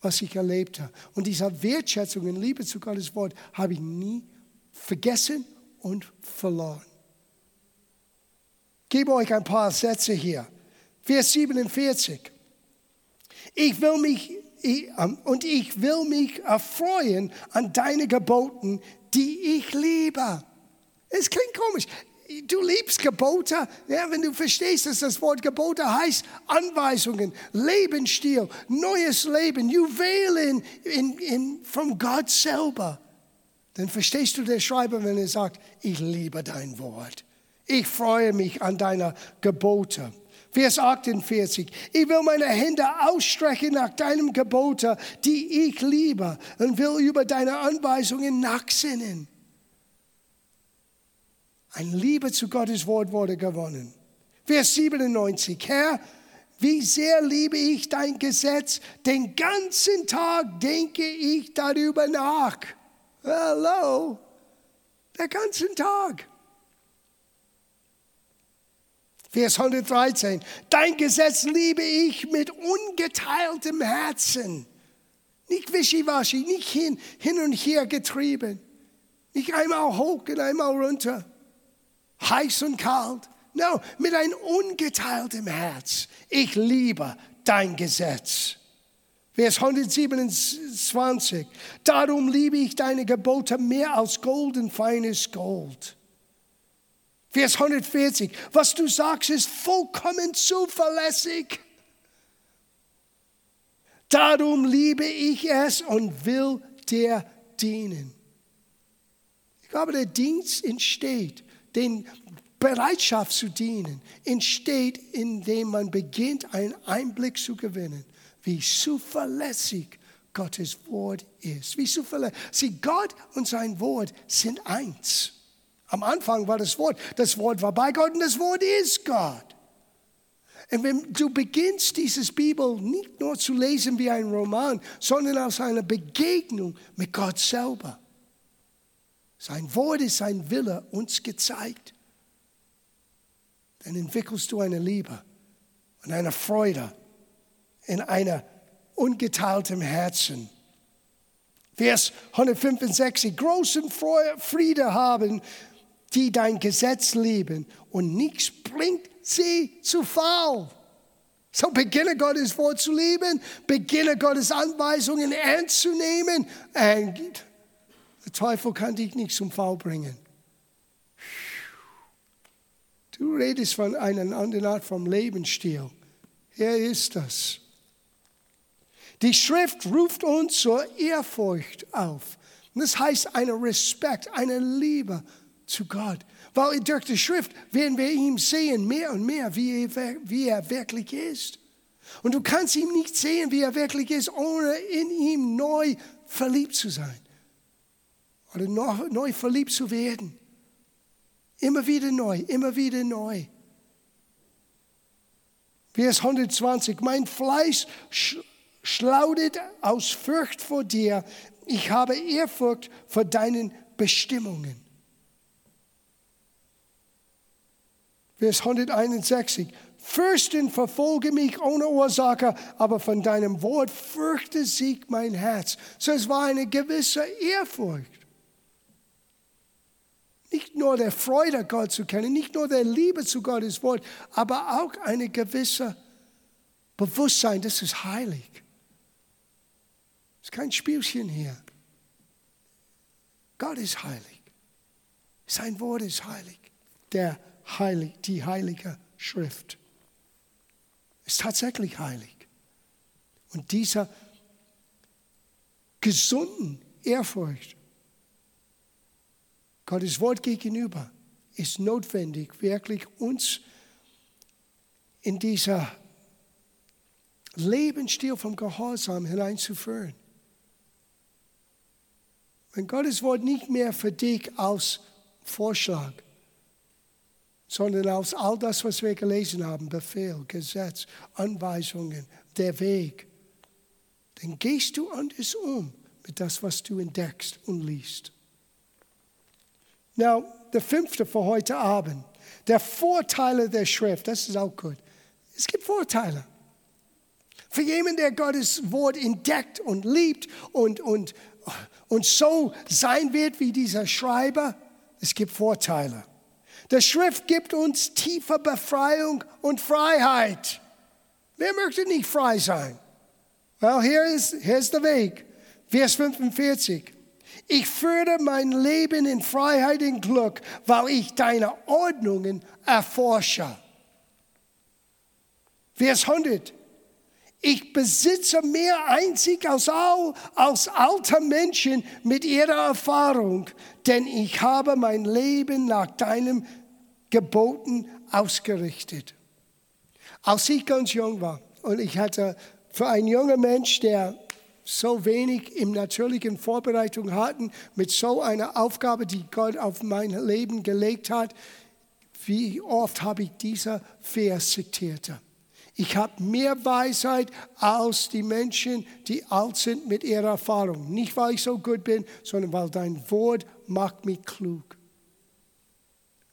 [SPEAKER 1] was ich erlebt habe. Und diese Wertschätzung und Liebe zu Gottes Wort habe ich nie vergessen und verloren. Ich gebe euch ein paar Sätze hier. Vers 47. Ich will mich ähm, und ich will mich erfreuen an deine Geboten, die ich liebe. Es klingt komisch. Du liebst Gebote, ja, wenn du verstehst, dass das Wort Gebote heißt Anweisungen, Lebensstil, neues Leben, Juwelen in, in, von Gott selber. Dann verstehst du den Schreiber, wenn er sagt, ich liebe dein Wort. Ich freue mich an deine Gebote. Vers 48. Ich will meine Hände ausstrecken nach deinem Gebote, die ich liebe, und will über deine Anweisungen nachsinnen. Ein Liebe zu Gottes Wort wurde gewonnen. Vers 97. Herr, Wie sehr liebe ich dein Gesetz. Den ganzen Tag denke ich darüber nach. Hallo, der ganzen Tag. Vers 113. Dein Gesetz liebe ich mit ungeteiltem Herzen. Nicht wischiwaschi, nicht hin, hin und her getrieben. Nicht einmal hoch und einmal runter. Heiß und kalt. No, mit einem ungeteiltem Herz. Ich liebe dein Gesetz. Vers 127. Darum liebe ich deine Gebote mehr als Gold und feines Gold. Vers 140. Was du sagst, ist vollkommen zuverlässig. Darum liebe ich es und will dir dienen. Ich glaube, der Dienst entsteht, den Bereitschaft zu dienen, entsteht, indem man beginnt, einen Einblick zu gewinnen, wie zuverlässig Gottes Wort ist. Wie zuverlässig. Sieh, Gott und sein Wort sind eins. Am Anfang war das Wort, das Wort war bei Gott und das Wort ist Gott. Und wenn du beginnst, dieses Bibel nicht nur zu lesen wie ein Roman, sondern aus einer Begegnung mit Gott selber. Sein Wort ist sein Wille uns gezeigt. Dann entwickelst du eine Liebe und eine Freude in einer ungeteiltem Herzen. Vers 165, großen Friede haben, die dein Gesetz lieben und nichts bringt sie zu faul. So beginne Gottes Wort zu lieben, beginne Gottes Anweisungen ernst zu nehmen. Und der Teufel kann dich nicht zum Faul bringen. Du redest von einer anderen Art vom Lebensstil. Hier ist das. Die Schrift ruft uns zur Ehrfurcht auf. das heißt eine Respekt, eine Liebe zu Gott. Weil durch die Schrift werden wir ihm sehen, mehr und mehr, wie er, wie er wirklich ist. Und du kannst ihn nicht sehen, wie er wirklich ist, ohne in ihm neu verliebt zu sein. Oder neu, neu verliebt zu werden. Immer wieder neu, immer wieder neu. Vers 120, mein Fleisch schlaudet aus Furcht vor dir. Ich habe Ehrfurcht vor deinen Bestimmungen. Vers 161. Fürsten verfolge mich ohne Ursache, aber von deinem Wort fürchte sich mein Herz. So es war eine gewisse Ehrfurcht. Nicht nur der Freude, Gott zu kennen, nicht nur der Liebe zu Gottes Wort, aber auch eine gewisse Bewusstsein, das ist heilig. Es ist kein Spielchen hier. Gott ist heilig. Sein Wort ist heilig. Der heilig, die heilige Schrift. Ist tatsächlich heilig. Und dieser gesunden Ehrfurcht Gottes Wort gegenüber ist notwendig, wirklich uns in dieser Lebensstil vom Gehorsam hineinzuführen. Wenn Gottes Wort nicht mehr für dich als Vorschlag, sondern aus all das, was wir gelesen haben, Befehl, Gesetz, Anweisungen, der Weg, dann gehst du anders um mit das, was du entdeckst und liest. Now, der fünfte für heute Abend, der Vorteile der Schrift, das ist auch gut. Es gibt Vorteile. Für jemanden, der Gottes Wort entdeckt und liebt und, und, und so sein wird wie dieser Schreiber, es gibt Vorteile. Der Schrift gibt uns tiefe Befreiung und Freiheit. Wer möchte nicht frei sein? Well, hier ist, hier ist der Weg. Vers 45. Ich führe mein Leben in Freiheit und Glück, weil ich deine Ordnungen erforsche. Vers 100. Ich besitze mehr einzig als, all, als alte Menschen mit ihrer Erfahrung, denn ich habe mein Leben nach deinem Geboten ausgerichtet. Als ich ganz jung war und ich hatte für einen jungen Mensch, der so wenig im natürlichen Vorbereitung hatten, mit so einer Aufgabe, die Gott auf mein Leben gelegt hat, wie oft habe ich dieser Vers zitiert. Ich habe mehr Weisheit als die Menschen, die alt sind mit ihrer Erfahrung. Nicht, weil ich so gut bin, sondern weil dein Wort macht mich klug.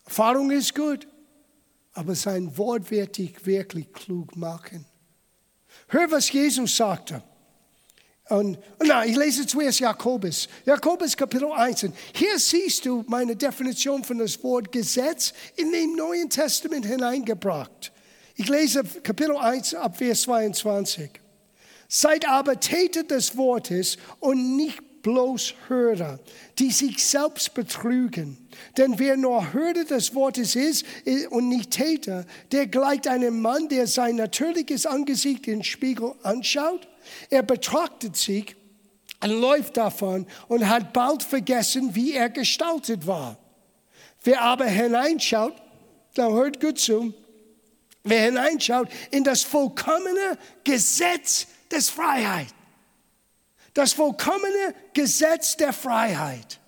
[SPEAKER 1] Erfahrung ist gut, aber sein Wort wird dich wirklich klug machen. Hör, was Jesus sagte. Und, na, ich lese zuerst Jakobus. Jakobus Kapitel 1. Hier siehst du meine Definition von das Wort Gesetz in dem Neuen Testament hineingebracht. Ich lese Kapitel 1 ab Vers 22. Seid aber Täter des Wortes und nicht bloß Hörer, die sich selbst betrügen. Denn wer nur Hörer des Wortes ist und nicht Täter, der gleicht einem Mann, der sein natürliches Angesicht in den Spiegel anschaut. Er betrachtet sich und läuft davon und hat bald vergessen, wie er gestaltet war. Wer aber hineinschaut, da hört gut zu, wer hineinschaut in das vollkommene Gesetz des Freiheit das vollkommene Gesetz der Freiheit.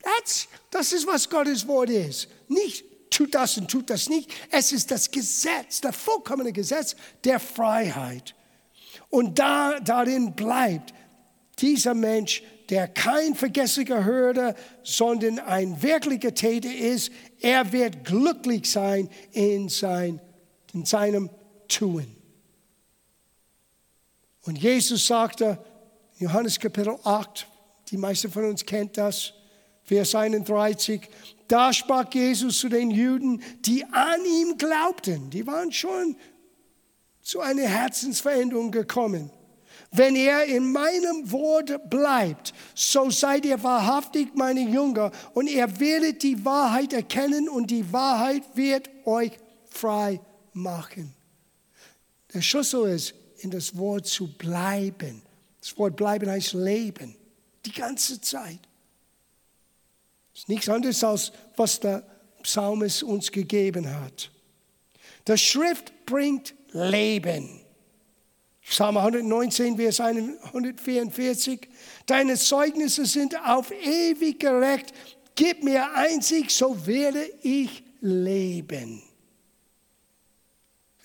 [SPEAKER 1] Das, das ist, was Gottes Wort ist. Nicht tut das und tut das nicht. Es ist das Gesetz, das vollkommene Gesetz der Freiheit. Und da, darin bleibt dieser Mensch, der kein vergesslicher Hörer, sondern ein wirklicher Täter ist, er wird glücklich sein in, sein, in seinem Tun. Und Jesus sagte, Johannes Kapitel 8, die meisten von uns kennt das, Vers 31, da sprach Jesus zu den Juden, die an ihm glaubten, die waren schon zu einer Herzensveränderung gekommen. Wenn er in meinem Wort bleibt, so seid ihr wahrhaftig meine Jünger und ihr werdet die Wahrheit erkennen und die Wahrheit wird euch frei machen. Der Schlüssel ist, in das Wort zu bleiben. Das Wort bleiben heißt Leben, die ganze Zeit. Das ist nichts anderes als was der Psalmist uns gegeben hat. Das Schrift bringt Leben. Psalm 119, Vers 144. Deine Zeugnisse sind auf ewig gerecht. Gib mir einzig, so werde ich leben.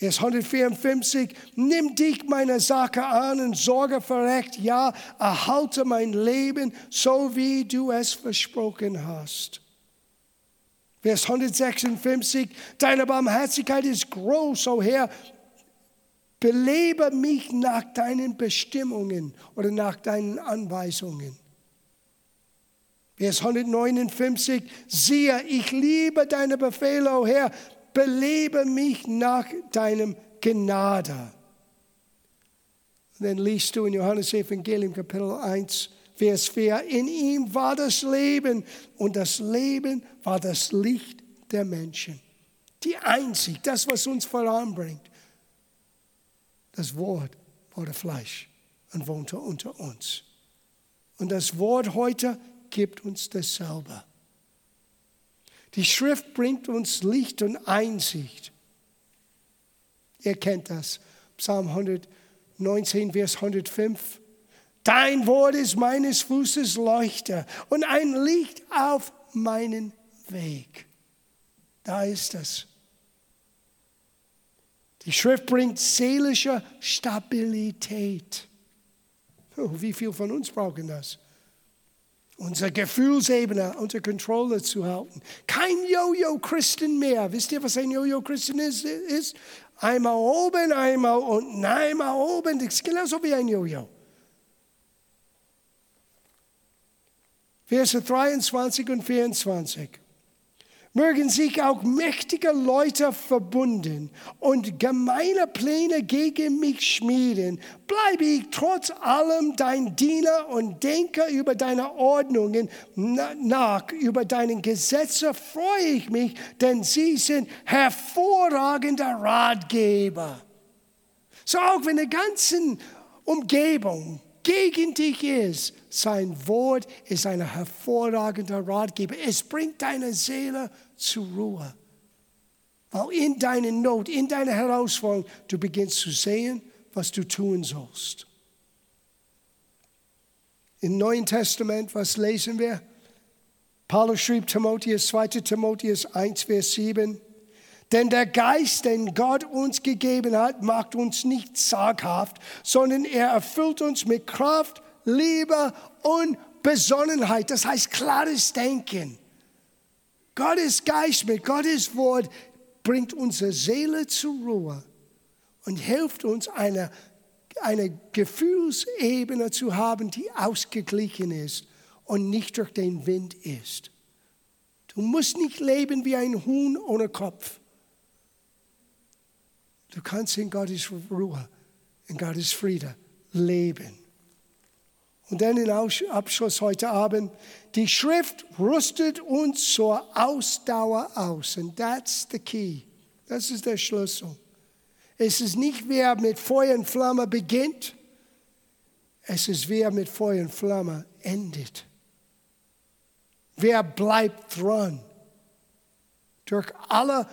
[SPEAKER 1] Vers 154, nimm dich meiner Sache an und sorge für Recht, ja, erhalte mein Leben, so wie du es versprochen hast. Vers 156, deine Barmherzigkeit ist groß, o oh Herr, belebe mich nach deinen Bestimmungen oder nach deinen Anweisungen. Vers 159, siehe, ich liebe deine Befehle, o oh Herr, belebe mich nach deinem Gnade. Und dann liest du in Johannes Evangelium Kapitel 1, Vers 4, in ihm war das Leben und das Leben war das Licht der Menschen. Die einzig, das, was uns voranbringt. Das Wort wurde Fleisch und wohnte unter uns. Und das Wort heute gibt uns dasselbe. Die Schrift bringt uns Licht und Einsicht. Ihr kennt das. Psalm 119, Vers 105. Dein Wort ist meines Fußes Leuchter und ein Licht auf meinen Weg. Da ist es. Die Schrift bringt seelische Stabilität. Oh, wie viele von uns brauchen das? Unsere Gefühlsebene unter Kontrolle zu halten. Kein Jojo-Christen mehr. Wisst ihr, was ein Jojo-Christen ist? ist? Einmal oben, einmal unten, einmal oben. Das ist genauso wie ein Jojo. Verse 23 und 24 mögen sich auch mächtige Leute verbunden und gemeine Pläne gegen mich schmieden. Bleibe ich trotz allem dein Diener und denke über deine Ordnungen nach, über deine Gesetze freue ich mich, denn sie sind hervorragende Ratgeber. So auch wenn die ganze Umgebung gegen dich ist, sein Wort ist ein hervorragender Ratgeber. Es bringt deine Seele zur Ruhe. Weil in deiner Not, in deiner Herausforderung, du beginnst zu sehen, was du tun sollst. Im Neuen Testament, was lesen wir? Paulus schrieb Timotheus, 2. Timotheus 1, Vers 7. Denn der Geist, den Gott uns gegeben hat, macht uns nicht zaghaft, sondern er erfüllt uns mit Kraft, Liebe und Besonnenheit. Das heißt klares Denken. Gottes Geist mit Gottes Wort bringt unsere Seele zur Ruhe und hilft uns, eine, eine Gefühlsebene zu haben, die ausgeglichen ist und nicht durch den Wind ist. Du musst nicht leben wie ein Huhn ohne Kopf. Du kannst in Gottes Ruhe, in Gottes Friede leben. Und dann in Abschluss heute Abend, die Schrift rüstet uns zur Ausdauer aus. Und that's the key. Das ist der Schlüssel. Es ist nicht, wer mit Feuer und Flamme beginnt, es ist, wer mit Feuer und Flamme endet. Wer bleibt dran? Durch alle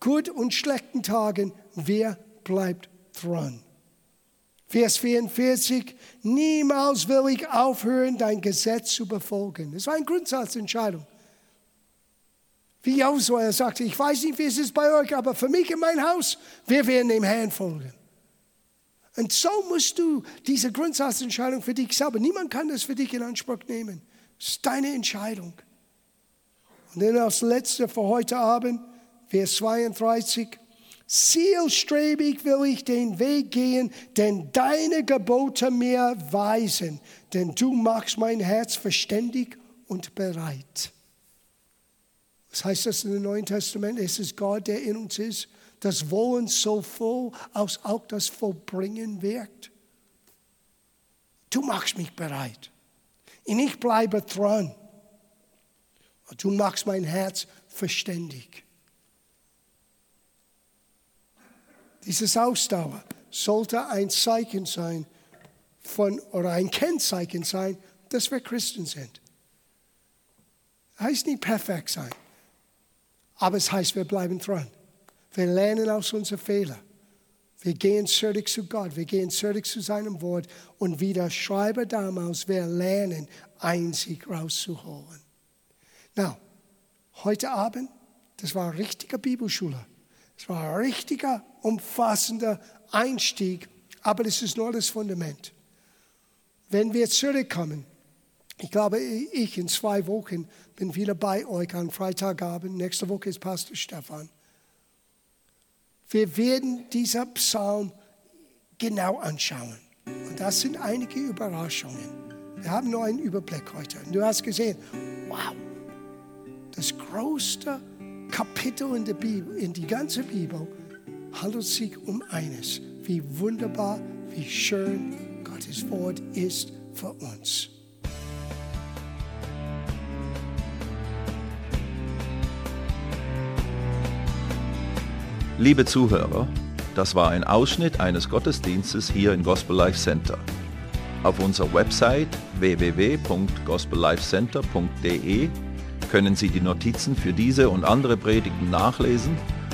[SPEAKER 1] guten und schlechten Tage, wer bleibt dran? Vers 44, niemals will ich aufhören, dein Gesetz zu befolgen. Das war eine Grundsatzentscheidung. Wie Josua, er sagte, ich weiß nicht, wie es ist bei euch, aber für mich in mein Haus, wir werden dem Herrn folgen. Und so musst du diese Grundsatzentscheidung für dich selber, niemand kann das für dich in Anspruch nehmen. Das ist deine Entscheidung. Und dann als letzte für heute Abend, Vers 32, Zielstrebig will ich den Weg gehen, denn deine Gebote mir weisen, denn du machst mein Herz verständig und bereit. Was heißt das dem Neuen Testament? Es ist Gott, der in uns ist. Das Wollen so voll, als auch das Vollbringen wirkt. Du machst mich bereit. Und ich bleibe dran. Du machst mein Herz verständig. Dieses Ausdauer sollte ein Zeichen sein von, oder ein Kennzeichen sein, dass wir Christen sind. Heißt nicht perfekt sein, aber es heißt, wir bleiben dran. Wir lernen aus unseren Fehlern. Wir gehen zurück zu Gott, wir gehen zurück zu seinem Wort und wie der Schreiber damals, wir lernen, einzig rauszuholen. Na, heute Abend, das war eine richtige Bibelschule. Es war ein richtiger, umfassender Einstieg, aber es ist nur das Fundament. Wenn wir zurückkommen, ich glaube, ich in zwei Wochen bin wieder bei euch am Freitagabend. Nächste Woche ist Pastor Stefan. Wir werden dieser Psalm genau anschauen. Und das sind einige Überraschungen. Wir haben nur einen Überblick heute. Und du hast gesehen, wow, das größte Kapitel in der Bibel, in die ganze Bibel, handelt sich um eines. Wie wunderbar, wie schön Gottes Wort ist für uns.
[SPEAKER 2] Liebe Zuhörer, das war ein Ausschnitt eines Gottesdienstes hier im Gospel Life Center. Auf unserer Website www.gospellifecenter.de können Sie die Notizen für diese und andere Predigten nachlesen